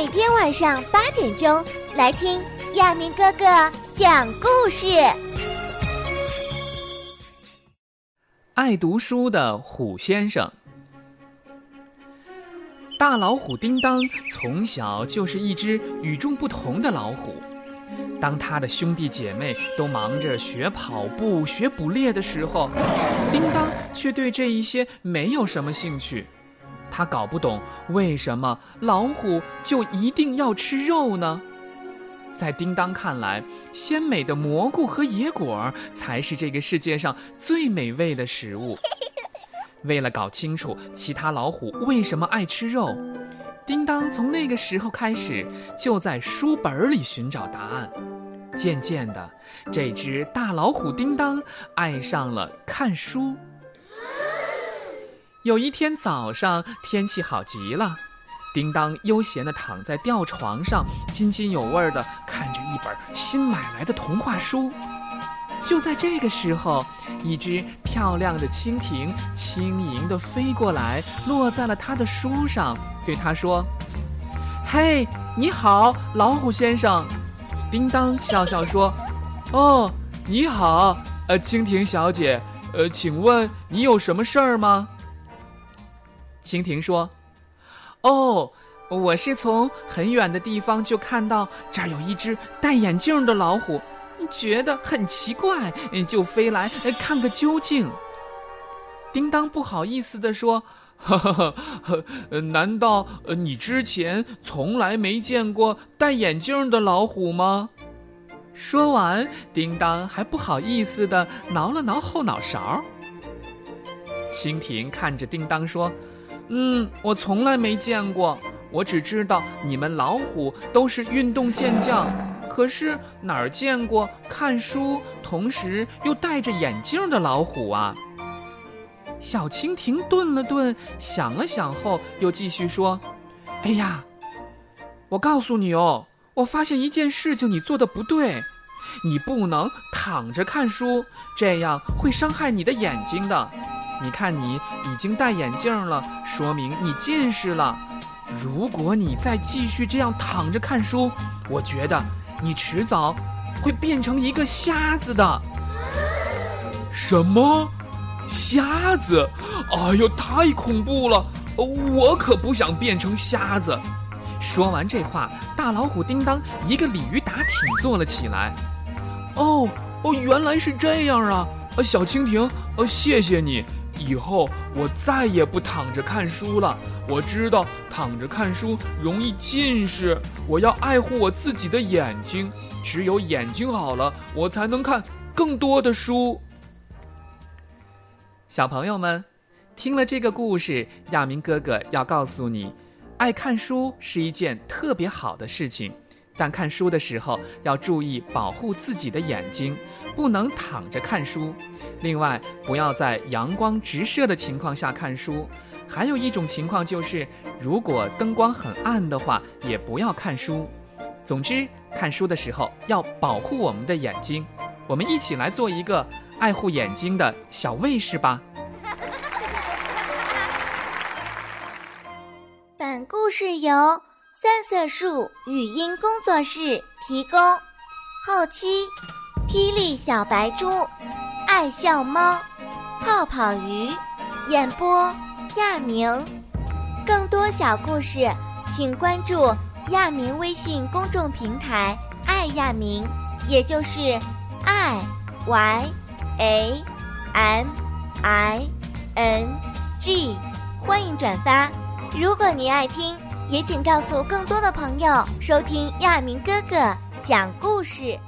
每天晚上八点钟来听亚明哥哥讲故事。爱读书的虎先生，大老虎叮当从小就是一只与众不同的老虎。当他的兄弟姐妹都忙着学跑步、学捕猎的时候，叮当却对这一些没有什么兴趣。他搞不懂为什么老虎就一定要吃肉呢？在叮当看来，鲜美的蘑菇和野果才是这个世界上最美味的食物。为了搞清楚其他老虎为什么爱吃肉，叮当从那个时候开始就在书本里寻找答案。渐渐的，这只大老虎叮当爱上了看书。有一天早上，天气好极了，叮当悠闲地躺在吊床上，津津有味地看着一本新买来的童话书。就在这个时候，一只漂亮的蜻蜓轻盈地飞过来，落在了他的书上，对他说：“嘿，你好，老虎先生。”叮当笑笑说：“哦，你好，呃，蜻蜓小姐，呃，请问你有什么事儿吗？”蜻蜓说：“哦，我是从很远的地方就看到这儿有一只戴眼镜的老虎，觉得很奇怪，就飞来看个究竟。”叮当不好意思地说：“呵呵呵，难道你之前从来没见过戴眼镜的老虎吗？”说完，叮当还不好意思地挠了挠后脑勺。蜻蜓看着叮当说。嗯，我从来没见过，我只知道你们老虎都是运动健将，可是哪儿见过看书同时又戴着眼镜的老虎啊？小蜻蜓顿了顿，想了想后，又继续说：“哎呀，我告诉你哦，我发现一件事情你做的不对，你不能躺着看书，这样会伤害你的眼睛的。”你看，你已经戴眼镜了，说明你近视了。如果你再继续这样躺着看书，我觉得你迟早会变成一个瞎子的。什么？瞎子？哎呦，太恐怖了！我可不想变成瞎子。说完这话，大老虎叮当一个鲤鱼打挺坐了起来。哦哦，原来是这样啊！小蜻蜓，呃，谢谢你。以后我再也不躺着看书了。我知道躺着看书容易近视，我要爱护我自己的眼睛。只有眼睛好了，我才能看更多的书。小朋友们，听了这个故事，亚明哥哥要告诉你，爱看书是一件特别好的事情。但看书的时候要注意保护自己的眼睛，不能躺着看书。另外，不要在阳光直射的情况下看书。还有一种情况就是，如果灯光很暗的话，也不要看书。总之，看书的时候要保护我们的眼睛。我们一起来做一个爱护眼睛的小卫士吧。本故事由。三色树语音工作室提供，后期，霹雳小白猪，爱笑猫，泡泡鱼，演播亚明。更多小故事，请关注亚明微信公众平台“爱亚明”，也就是 i y a m i n g 欢迎转发。如果您爱听。也请告诉更多的朋友收听亚明哥哥讲故事。